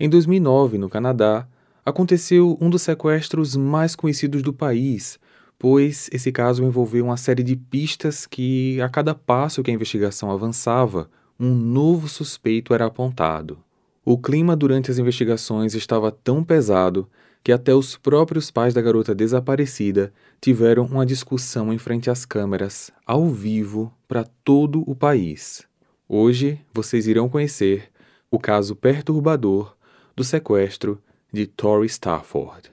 Em 2009, no Canadá, aconteceu um dos sequestros mais conhecidos do país, pois esse caso envolveu uma série de pistas que, a cada passo que a investigação avançava, um novo suspeito era apontado. O clima durante as investigações estava tão pesado que até os próprios pais da garota desaparecida tiveram uma discussão em frente às câmeras, ao vivo, para todo o país. Hoje vocês irão conhecer o caso perturbador do sequestro de Tori Stafford.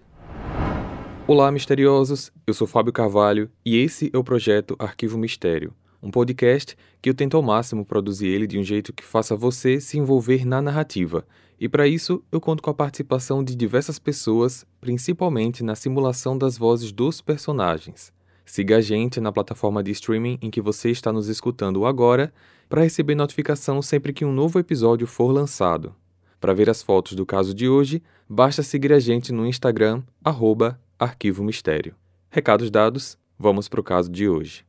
Olá, misteriosos! Eu sou Fábio Carvalho e esse é o projeto Arquivo Mistério, um podcast que eu tento ao máximo produzir ele de um jeito que faça você se envolver na narrativa. E para isso, eu conto com a participação de diversas pessoas, principalmente na simulação das vozes dos personagens. Siga a gente na plataforma de streaming em que você está nos escutando agora para receber notificação sempre que um novo episódio for lançado. Para ver as fotos do caso de hoje, basta seguir a gente no Instagram, arroba Arquivo Mistério. Recados dados, vamos para o caso de hoje.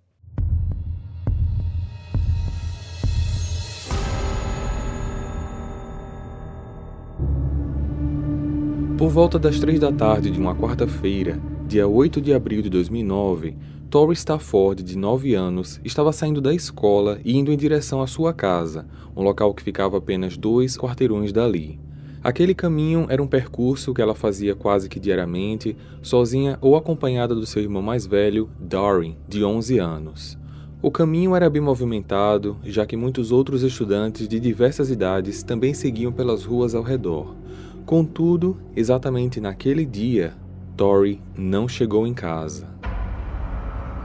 Por volta das três da tarde de uma quarta-feira, dia 8 de abril de 2009, Tori Stafford, de 9 anos, estava saindo da escola e indo em direção à sua casa, um local que ficava apenas dois quarteirões dali. Aquele caminho era um percurso que ela fazia quase que diariamente, sozinha ou acompanhada do seu irmão mais velho, Doreen, de 11 anos. O caminho era bem movimentado, já que muitos outros estudantes de diversas idades também seguiam pelas ruas ao redor. Contudo, exatamente naquele dia, Tori não chegou em casa.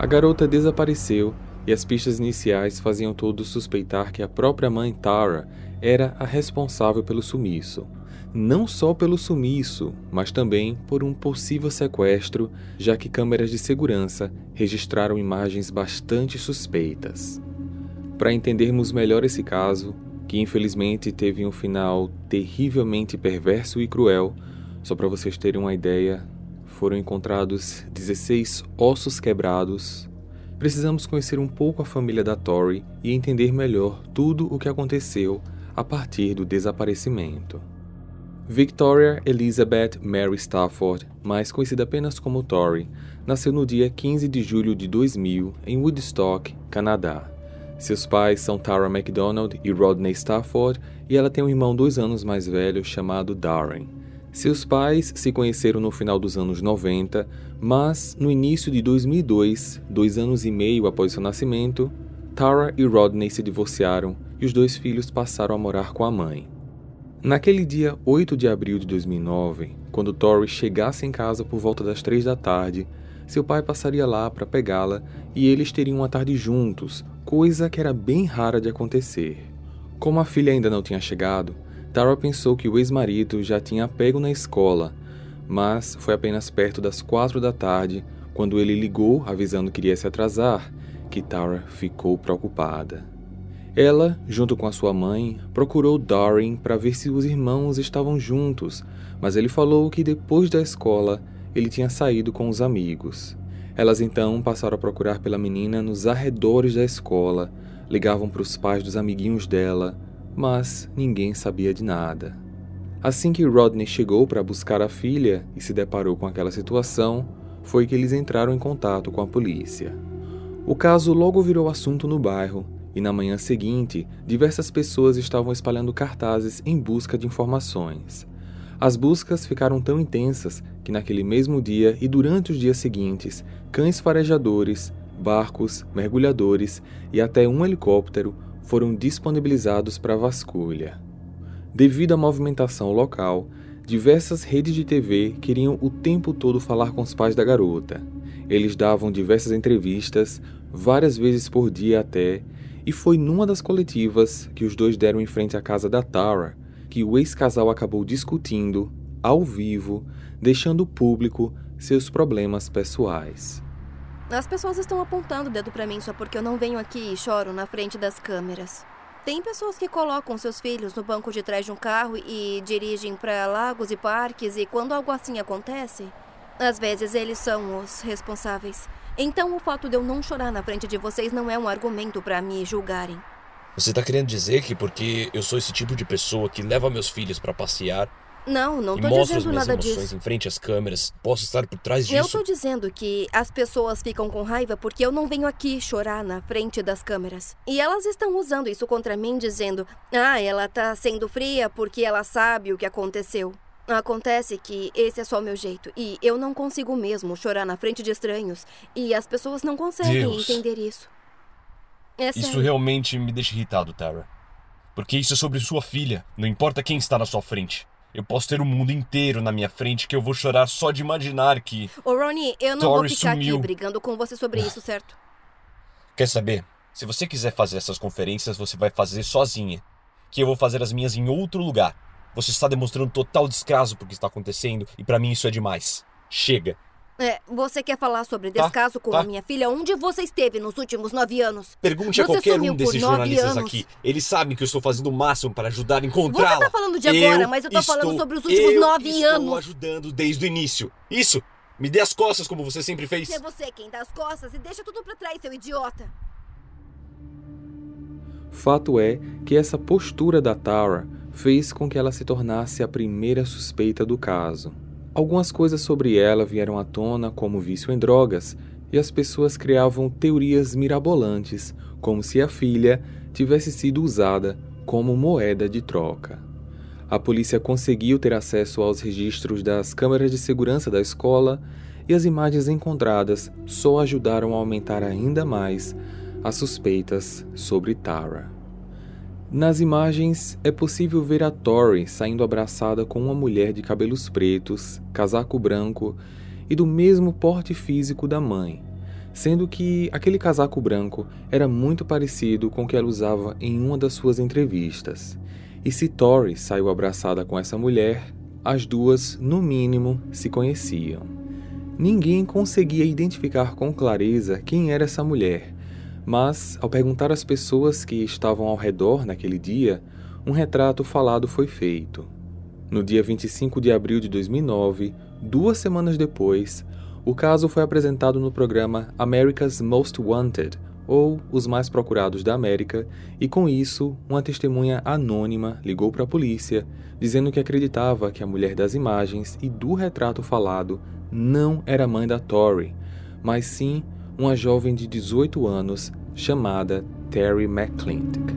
A garota desapareceu e as pistas iniciais faziam todos suspeitar que a própria mãe Tara era a responsável pelo sumiço. Não só pelo sumiço, mas também por um possível sequestro, já que câmeras de segurança registraram imagens bastante suspeitas. Para entendermos melhor esse caso, que infelizmente teve um final terrivelmente perverso e cruel. Só para vocês terem uma ideia, foram encontrados 16 ossos quebrados. Precisamos conhecer um pouco a família da Tori e entender melhor tudo o que aconteceu a partir do desaparecimento. Victoria Elizabeth Mary Stafford, mais conhecida apenas como Tori, nasceu no dia 15 de julho de 2000 em Woodstock, Canadá. Seus pais são Tara MacDonald e Rodney Stafford, e ela tem um irmão dois anos mais velho chamado Darren. Seus pais se conheceram no final dos anos 90, mas no início de 2002, dois anos e meio após seu nascimento, Tara e Rodney se divorciaram e os dois filhos passaram a morar com a mãe. Naquele dia 8 de abril de 2009, quando Tori chegasse em casa por volta das três da tarde, seu pai passaria lá para pegá-la e eles teriam uma tarde juntos, coisa que era bem rara de acontecer. Como a filha ainda não tinha chegado, Tara pensou que o ex-marido já tinha pego na escola, mas foi apenas perto das quatro da tarde, quando ele ligou avisando que iria se atrasar, que Tara ficou preocupada. Ela, junto com a sua mãe, procurou Doreen para ver se os irmãos estavam juntos, mas ele falou que depois da escola ele tinha saído com os amigos. Elas então passaram a procurar pela menina nos arredores da escola, ligavam para os pais dos amiguinhos dela, mas ninguém sabia de nada. Assim que Rodney chegou para buscar a filha e se deparou com aquela situação, foi que eles entraram em contato com a polícia. O caso logo virou assunto no bairro e na manhã seguinte, diversas pessoas estavam espalhando cartazes em busca de informações. As buscas ficaram tão intensas que naquele mesmo dia e durante os dias seguintes, cães farejadores, barcos, mergulhadores e até um helicóptero foram disponibilizados para vasculha. Devido à movimentação local, diversas redes de TV queriam o tempo todo falar com os pais da garota. Eles davam diversas entrevistas, várias vezes por dia até, e foi numa das coletivas que os dois deram em frente à casa da Tara que o ex-casal acabou discutindo, ao vivo, deixando público seus problemas pessoais. As pessoas estão apontando o dedo para mim só porque eu não venho aqui e choro na frente das câmeras. Tem pessoas que colocam seus filhos no banco de trás de um carro e dirigem para lagos e parques, e quando algo assim acontece, às vezes eles são os responsáveis. Então o fato de eu não chorar na frente de vocês não é um argumento para me julgarem. Você tá querendo dizer que porque eu sou esse tipo de pessoa que leva meus filhos para passear, Não, não tô as dizendo minhas nada emoções disso. em frente às câmeras. Posso estar por trás Eu disso. tô dizendo que as pessoas ficam com raiva porque eu não venho aqui chorar na frente das câmeras. E elas estão usando isso contra mim, dizendo: ah, ela tá sendo fria porque ela sabe o que aconteceu. Acontece que esse é só o meu jeito. E eu não consigo mesmo chorar na frente de estranhos. E as pessoas não conseguem Deus. entender isso. É Isso realmente me deixa irritado, Tara. Porque isso é sobre sua filha. Não importa quem está na sua frente. Eu posso ter o mundo inteiro na minha frente que eu vou chorar só de imaginar que. Ô, Ronnie, eu não vou ficar sumiu. aqui brigando com você sobre isso, certo? Quer saber? Se você quiser fazer essas conferências, você vai fazer sozinha. Que eu vou fazer as minhas em outro lugar. Você está demonstrando total descaso por que está acontecendo e pra mim isso é demais. Chega. É, você quer falar sobre Tá, descaso com tá. a minha filha? Onde você esteve nos últimos nove anos? Pergunte a Você qualquer sumiu um desses nove jornalistas anos. aqui. Eles sabem que eu estou fazendo o máximo para ajudar a encontrá-la. Você tá falando de agora, Eu mas eu tô falando estou- sobre os últimos eu nove estou anos. ajudando desde o início. Isso! Me dê as costas como você sempre fez. É você quem dá as costas e deixa tudo pra trás, seu idiota. Fato é que essa postura da Tara fez com que ela se tornasse a primeira suspeita do caso. Algumas coisas sobre ela vieram à tona, como vício em drogas, e as pessoas criavam teorias mirabolantes, como se a filha tivesse sido usada como moeda de troca. A polícia conseguiu ter acesso aos registros das câmeras de segurança da escola e as imagens encontradas só ajudaram a aumentar ainda mais as suspeitas sobre Tara. Nas imagens é possível ver a Tori saindo abraçada com uma mulher de cabelos pretos, casaco branco e do mesmo porte físico da mãe, sendo que aquele casaco branco era muito parecido com o que ela usava em uma das suas entrevistas. E se Tori saiu abraçada com essa mulher, as duas, no mínimo, se conheciam. Ninguém conseguia identificar com clareza quem era essa mulher, mas, ao perguntar às pessoas que estavam ao redor naquele dia, um retrato falado foi feito. No dia 25 de abril de 2009, duas semanas depois, o caso foi apresentado no programa America's Most Wanted, ou Os Mais Procurados da América, e com isso, uma testemunha anônima ligou para a polícia, dizendo que acreditava que a mulher das imagens e do retrato falado não era mãe da Tori, mas sim uma jovem de 18 anos chamada Terry McClintock.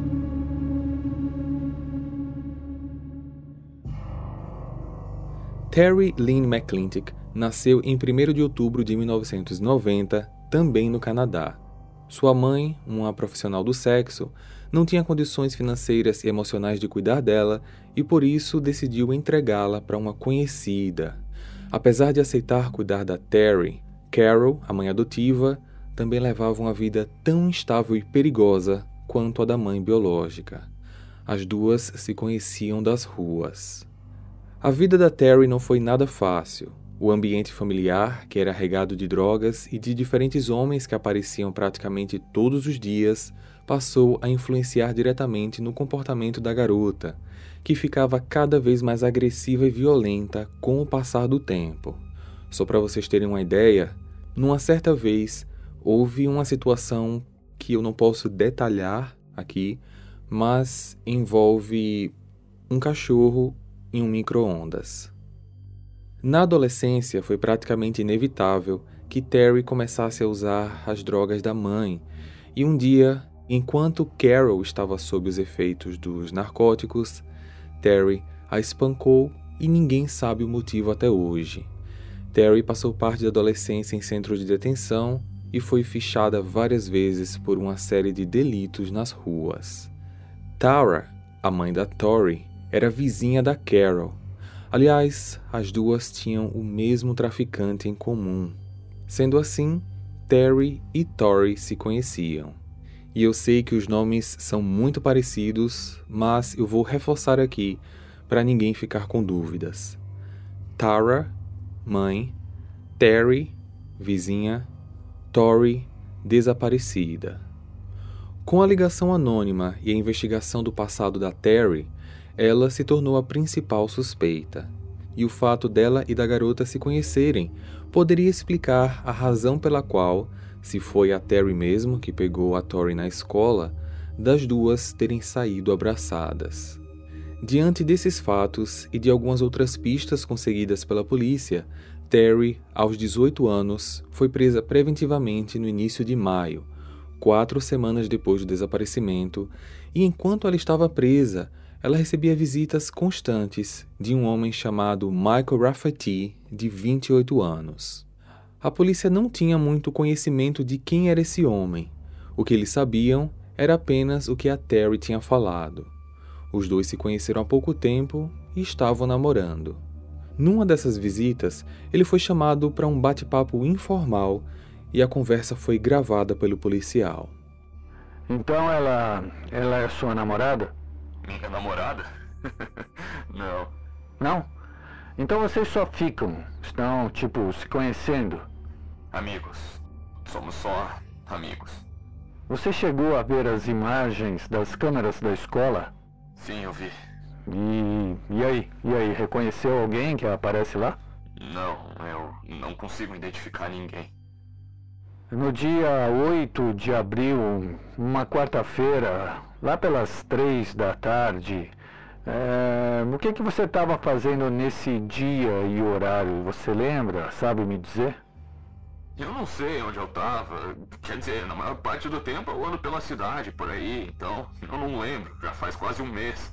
Terry Lynn McClintock nasceu em 1 de outubro de 1990, também no Canadá. Sua mãe, uma profissional do sexo, não tinha condições financeiras e emocionais de cuidar dela e por isso decidiu entregá-la para uma conhecida. Apesar de aceitar cuidar da Terry, Carol, a mãe adotiva, também levava uma vida tão instável e perigosa quanto a da mãe biológica. As duas se conheciam das ruas. A vida da Terry não foi nada fácil. O ambiente familiar, que era regado de drogas e de diferentes homens que apareciam praticamente todos os dias, passou a influenciar diretamente no comportamento da garota, que ficava cada vez mais agressiva e violenta com o passar do tempo. Só para vocês terem uma ideia, numa certa vez houve uma situação que eu não posso detalhar aqui, mas envolve um cachorro em um micro-ondas. Na adolescência, foi praticamente inevitável que Terry começasse a usar as drogas da mãe, e um dia, enquanto Carol estava sob os efeitos dos narcóticos, Terry a espancou e ninguém sabe o motivo até hoje. Terry passou parte da adolescência em centro de detenção e foi fichada várias vezes por uma série de delitos nas ruas. Tara, a mãe da Tori, era vizinha da Carol. Aliás, as duas tinham o mesmo traficante em comum. Sendo assim, Terry e Tori se conheciam. E eu sei que os nomes são muito parecidos, mas eu vou reforçar aqui para ninguém ficar com dúvidas. Tara, mãe, Terry, vizinha, Tori, desaparecida. Com a ligação anônima e a investigação do passado da Terry, ela se tornou a principal suspeita. E o fato dela e da garota se conhecerem poderia explicar a razão pela qual, se foi a Terry mesmo que pegou a Tori na escola, das duas terem saído abraçadas. Diante desses fatos e de algumas outras pistas conseguidas pela polícia, Terry, aos 18 anos, foi presa preventivamente no início de maio, quatro semanas depois do desaparecimento, e enquanto ela estava presa, ela recebia visitas constantes de um homem chamado Michael Rafferty, de 28 anos. A polícia não tinha muito conhecimento de quem era esse homem. O que eles sabiam era apenas o que a Terry tinha falado. Os dois se conheceram há pouco tempo e estavam namorando. Numa dessas visitas, ele foi chamado para um bate-papo informal e a conversa foi gravada pelo policial. Então ela. ela é sua namorada? Minha namorada? Não. Não? Então vocês só ficam, estão, tipo, se conhecendo? Amigos. Somos só amigos. Você chegou a ver as imagens das câmeras da escola? Sim, eu vi. E. e aí? E aí? Reconheceu alguém que aparece lá? Não, eu não consigo identificar ninguém. No dia 8 de abril, uma quarta-feira, lá pelas três da tarde, é, o que, que você estava fazendo nesse dia e horário? Você lembra? Sabe me dizer? Eu não sei onde eu estava. Quer dizer, na maior parte do tempo eu ando pela cidade por aí, então eu não lembro. Já faz quase um mês.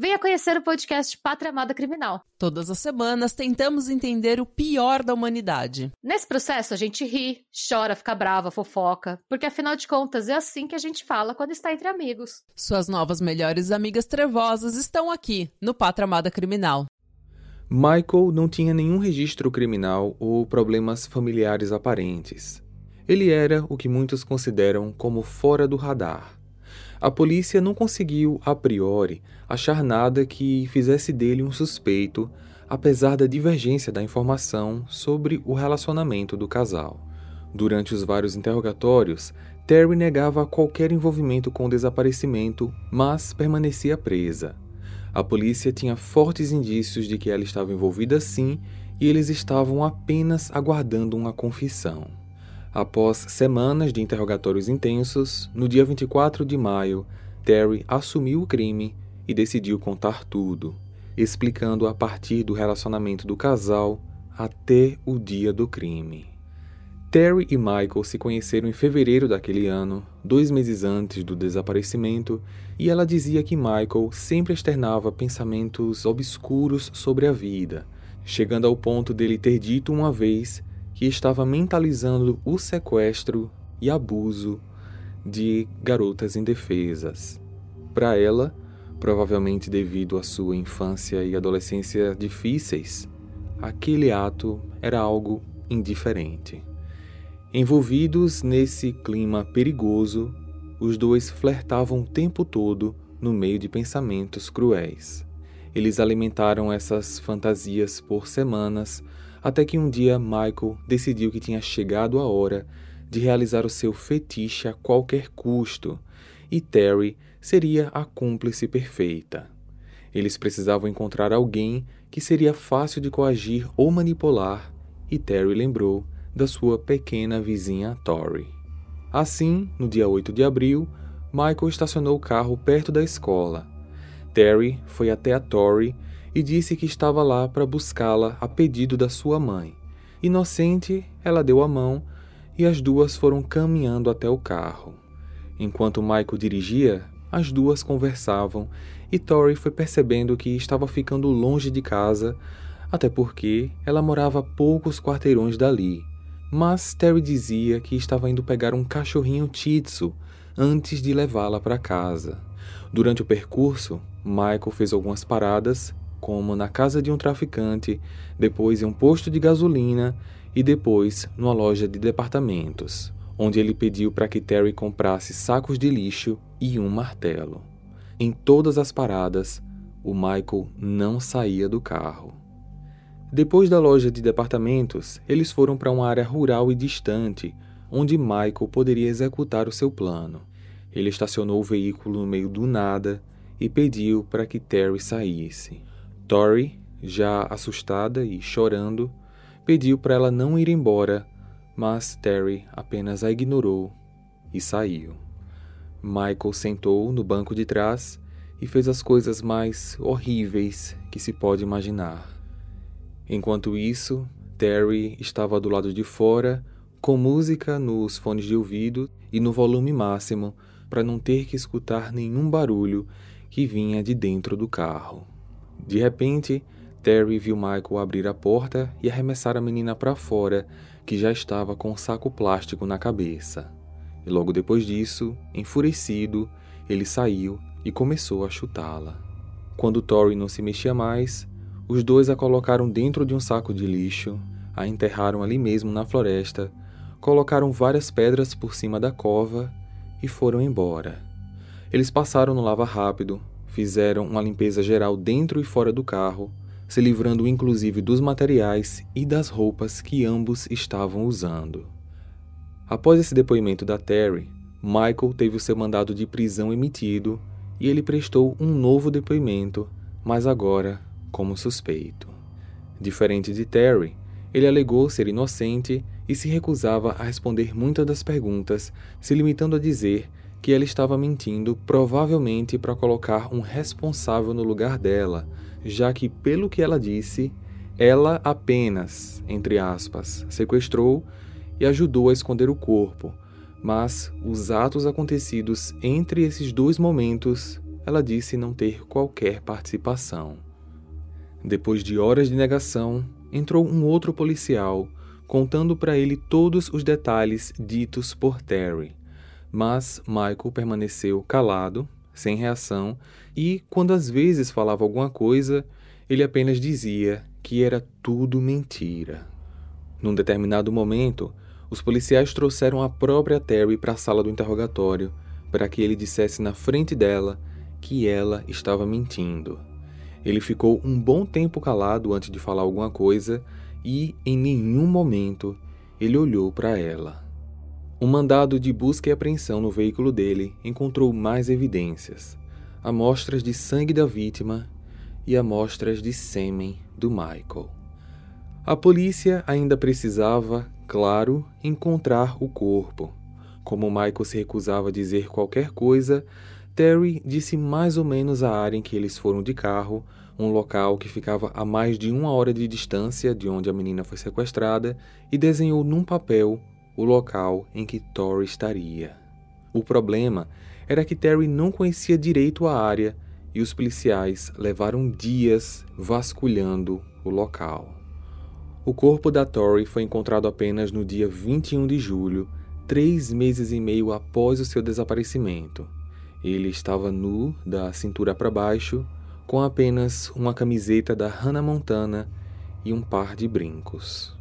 venha conhecer o podcast Pátria Amada Criminal. Todas as semanas tentamos entender o pior da humanidade. Nesse processo a gente ri, chora, fica brava, fofoca, porque afinal de contas é assim que a gente fala quando está entre amigos. Suas novas melhores amigas trevosas estão aqui no Pátria Amada Criminal. Michael não tinha nenhum registro criminal ou problemas familiares aparentes. Ele era o que muitos consideram como fora do radar. A polícia não conseguiu, a priori, achar nada que fizesse dele um suspeito, apesar da divergência da informação sobre o relacionamento do casal. Durante os vários interrogatórios, Terry negava qualquer envolvimento com o desaparecimento, mas permanecia presa. A polícia tinha fortes indícios de que ela estava envolvida sim e eles estavam apenas aguardando uma confissão. Após semanas de interrogatórios intensos, no dia 24 de maio, Terry assumiu o crime e decidiu contar tudo, explicando a partir do relacionamento do casal até o dia do crime. Terry e Michael se conheceram em fevereiro daquele ano, dois meses antes do desaparecimento, e ela dizia que Michael sempre externava pensamentos obscuros sobre a vida, chegando ao ponto dele ter dito uma vez que estava mentalizando o sequestro e abuso de garotas indefesas. Para ela, provavelmente devido à sua infância e adolescência difíceis, aquele ato era algo indiferente. Envolvidos nesse clima perigoso, os dois flertavam o tempo todo no meio de pensamentos cruéis. Eles alimentaram essas fantasias por semanas, até que um dia Michael decidiu que tinha chegado a hora de realizar o seu fetiche a qualquer custo, e Terry seria a cúmplice perfeita. Eles precisavam encontrar alguém que seria fácil de coagir ou manipular, e Terry lembrou da sua pequena vizinha Tori. Assim, no dia 8 de abril, Michael estacionou o carro perto da escola. Terry foi até a Tori e disse que estava lá para buscá-la a pedido da sua mãe. Inocente, ela deu a mão e as duas foram caminhando até o carro. Enquanto Michael dirigia, as duas conversavam e Tori foi percebendo que estava ficando longe de casa, até porque ela morava a poucos quarteirões dali mas Terry dizia que estava indo pegar um cachorrinho Titsu antes de levá-la para casa. Durante o percurso, Michael fez algumas paradas, como na casa de um traficante, depois em um posto de gasolina e depois numa loja de departamentos, onde ele pediu para que Terry comprasse sacos de lixo e um martelo. Em todas as paradas, o Michael não saía do carro. Depois da loja de departamentos, eles foram para uma área rural e distante, onde Michael poderia executar o seu plano. Ele estacionou o veículo no meio do nada e pediu para que Terry saísse. Tori, já assustada e chorando, pediu para ela não ir embora, mas Terry apenas a ignorou e saiu. Michael sentou no banco de trás e fez as coisas mais horríveis que se pode imaginar. Enquanto isso, Terry estava do lado de fora, com música nos fones de ouvido e no volume máximo, para não ter que escutar nenhum barulho que vinha de dentro do carro. De repente, Terry viu Michael abrir a porta e arremessar a menina para fora, que já estava com um saco plástico na cabeça. E logo depois disso, enfurecido, ele saiu e começou a chutá-la. Quando Tori não se mexia mais, os dois a colocaram dentro de um saco de lixo, a enterraram ali mesmo na floresta, colocaram várias pedras por cima da cova e foram embora. Eles passaram no lava rápido, fizeram uma limpeza geral dentro e fora do carro, se livrando inclusive dos materiais e das roupas que ambos estavam usando. Após esse depoimento da Terry, Michael teve o seu mandado de prisão emitido e ele prestou um novo depoimento, mas agora como suspeito. Diferente de Terry, ele alegou ser inocente e se recusava a responder muitas das perguntas, se limitando a dizer que ela estava mentindo, provavelmente para colocar um responsável no lugar dela, já que, pelo que ela disse, ela apenas, entre aspas, sequestrou e ajudou a esconder o corpo, mas os atos acontecidos entre esses dois momentos, ela disse não ter qualquer participação. Depois de horas de negação, entrou um outro policial, contando para ele todos os detalhes ditos por Terry. Mas Michael permaneceu calado, sem reação, e quando às vezes falava alguma coisa, ele apenas dizia que era tudo mentira. Num determinado momento, os policiais trouxeram a própria Terry para a sala do interrogatório para que ele dissesse na frente dela que ela estava mentindo. Ele ficou um bom tempo calado antes de falar alguma coisa e, em nenhum momento, ele olhou para ela. Um mandado de busca e apreensão no veículo dele encontrou mais evidências: amostras de sangue da vítima e amostras de sêmen do Michael. A polícia ainda precisava claro, encontrar o corpo. Como Michael se recusava a dizer qualquer coisa, Terry disse mais ou menos a área em que eles foram de carro, um local que ficava a mais de uma hora de distância de onde a menina foi sequestrada, e desenhou num papel o local em que Tori estaria. O problema era que Terry não conhecia direito a área e os policiais levaram dias vasculhando o local. O corpo da Tori foi encontrado apenas no dia 21 de julho, três meses e meio após o seu desaparecimento. Ele estava nu, da cintura para baixo, com apenas uma camiseta da Hannah Montana e um par de brincos.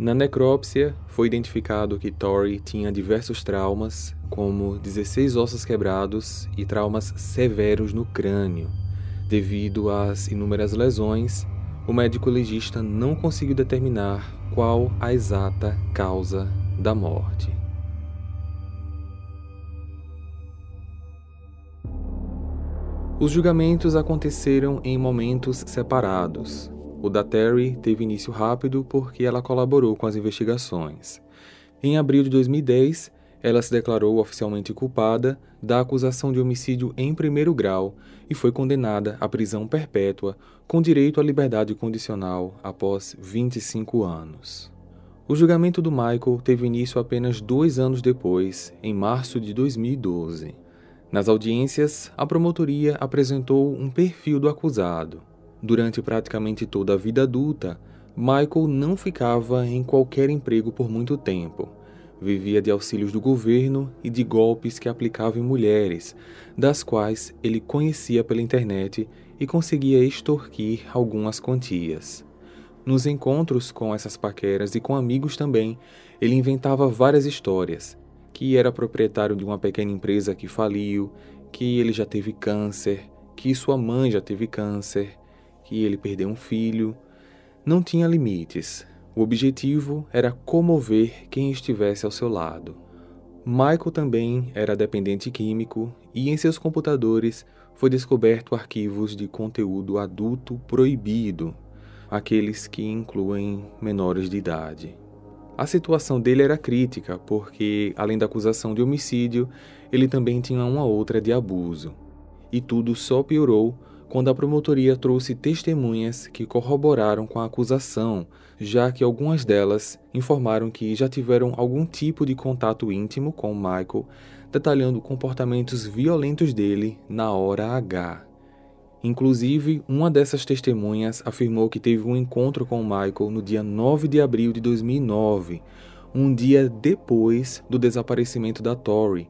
Na necrópsia, foi identificado que Tori tinha diversos traumas, como 16 ossos quebrados e traumas severos no crânio, devido às inúmeras lesões o médico legista não conseguiu determinar qual a exata causa da morte. Os julgamentos aconteceram em momentos separados. O da Terry teve início rápido porque ela colaborou com as investigações. Em abril de 2010, ela se declarou oficialmente culpada da acusação de homicídio em primeiro grau e foi condenada à prisão perpétua com direito à liberdade condicional após 25 anos. O julgamento do Michael teve início apenas dois anos depois, em março de 2012. Nas audiências, a promotoria apresentou um perfil do acusado. Durante praticamente toda a vida adulta, Michael não ficava em qualquer emprego por muito tempo Vivia de auxílios do governo e de golpes que aplicava em mulheres, das quais ele conhecia pela internet e conseguia extorquir algumas quantias. Nos encontros com essas paqueras e com amigos também, ele inventava várias histórias, que era proprietário de uma pequena empresa que faliu, que ele já teve câncer, que sua mãe já teve câncer, que ele perdeu um filho. Não tinha limites, o objetivo era comover quem estivesse ao seu lado. Michael também era dependente químico e em seus computadores foi descoberto arquivos de conteúdo adulto proibido, aqueles que incluem menores de idade. A situação dele era crítica, porque, além da acusação de homicídio, ele também tinha uma outra de abuso. E tudo só piorou quando a promotoria trouxe testemunhas que corroboraram com a acusação, já que algumas delas informaram que já tiveram algum tipo de contato íntimo com Michael detalhando comportamentos violentos dele na hora H. Inclusive, uma dessas testemunhas afirmou que teve um encontro com Michael no dia 9 de abril de 2009, um dia depois do desaparecimento da Tori,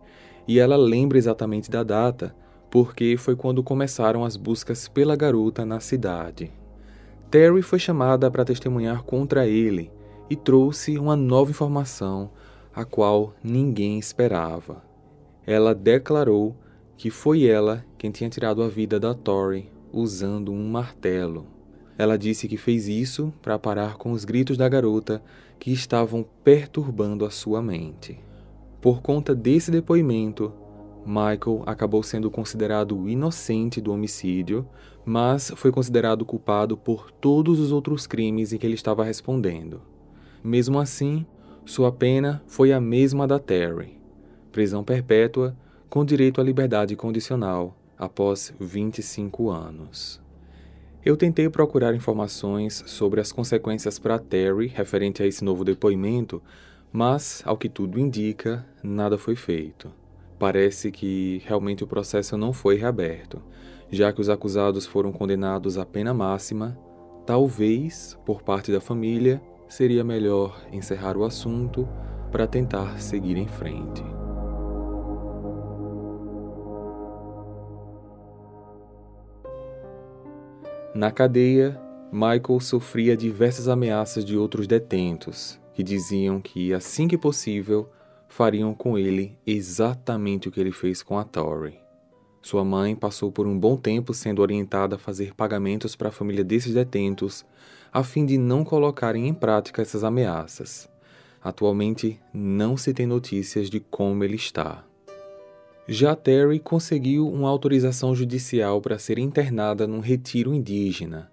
e ela lembra exatamente da data, porque foi quando começaram as buscas pela garota na cidade. Terry foi chamada para testemunhar contra ele e trouxe uma nova informação, a qual ninguém esperava ela declarou que foi ela quem tinha tirado a vida da Tori usando um martelo. Ela disse que fez isso para parar com os gritos da garota que estavam perturbando a sua mente. Por conta desse depoimento, Michael acabou sendo considerado inocente do homicídio, mas foi considerado culpado por todos os outros crimes em que ele estava respondendo. Mesmo assim, sua pena foi a mesma da Terry prisão perpétua com direito à liberdade condicional após 25 anos. Eu tentei procurar informações sobre as consequências para Terry referente a esse novo depoimento, mas, ao que tudo indica, nada foi feito. Parece que realmente o processo não foi reaberto, já que os acusados foram condenados à pena máxima. Talvez, por parte da família, seria melhor encerrar o assunto para tentar seguir em frente. Na cadeia, Michael sofria diversas ameaças de outros detentos, que diziam que, assim que possível, fariam com ele exatamente o que ele fez com a Tori. Sua mãe passou por um bom tempo sendo orientada a fazer pagamentos para a família desses detentos, a fim de não colocarem em prática essas ameaças. Atualmente, não se tem notícias de como ele está. Já Terry conseguiu uma autorização judicial para ser internada num retiro indígena.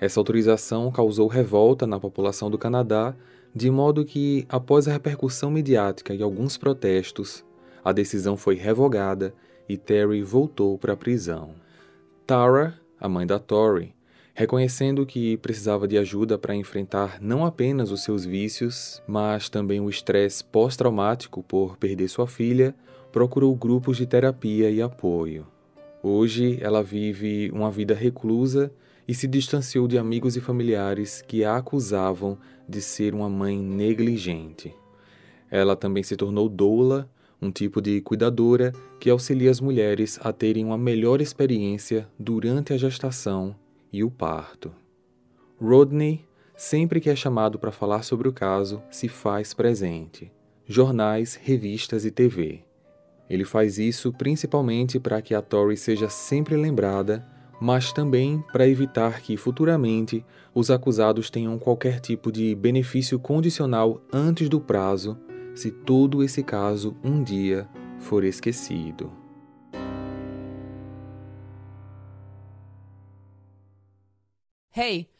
Essa autorização causou revolta na população do Canadá, de modo que, após a repercussão midiática e alguns protestos, a decisão foi revogada e Terry voltou para a prisão. Tara, a mãe da Tori, reconhecendo que precisava de ajuda para enfrentar não apenas os seus vícios, mas também o estresse pós-traumático por perder sua filha, procurou grupos de terapia e apoio. Hoje ela vive uma vida reclusa e se distanciou de amigos e familiares que a acusavam de ser uma mãe negligente. Ela também se tornou doula, um tipo de cuidadora que auxilia as mulheres a terem uma melhor experiência durante a gestação e o parto. Rodney, sempre que é chamado para falar sobre o caso, se faz presente. Jornais, revistas e TV. Ele faz isso principalmente para que a Tori seja sempre lembrada, mas também para evitar que futuramente os acusados tenham qualquer tipo de benefício condicional antes do prazo, se todo esse caso um dia for esquecido. Hey!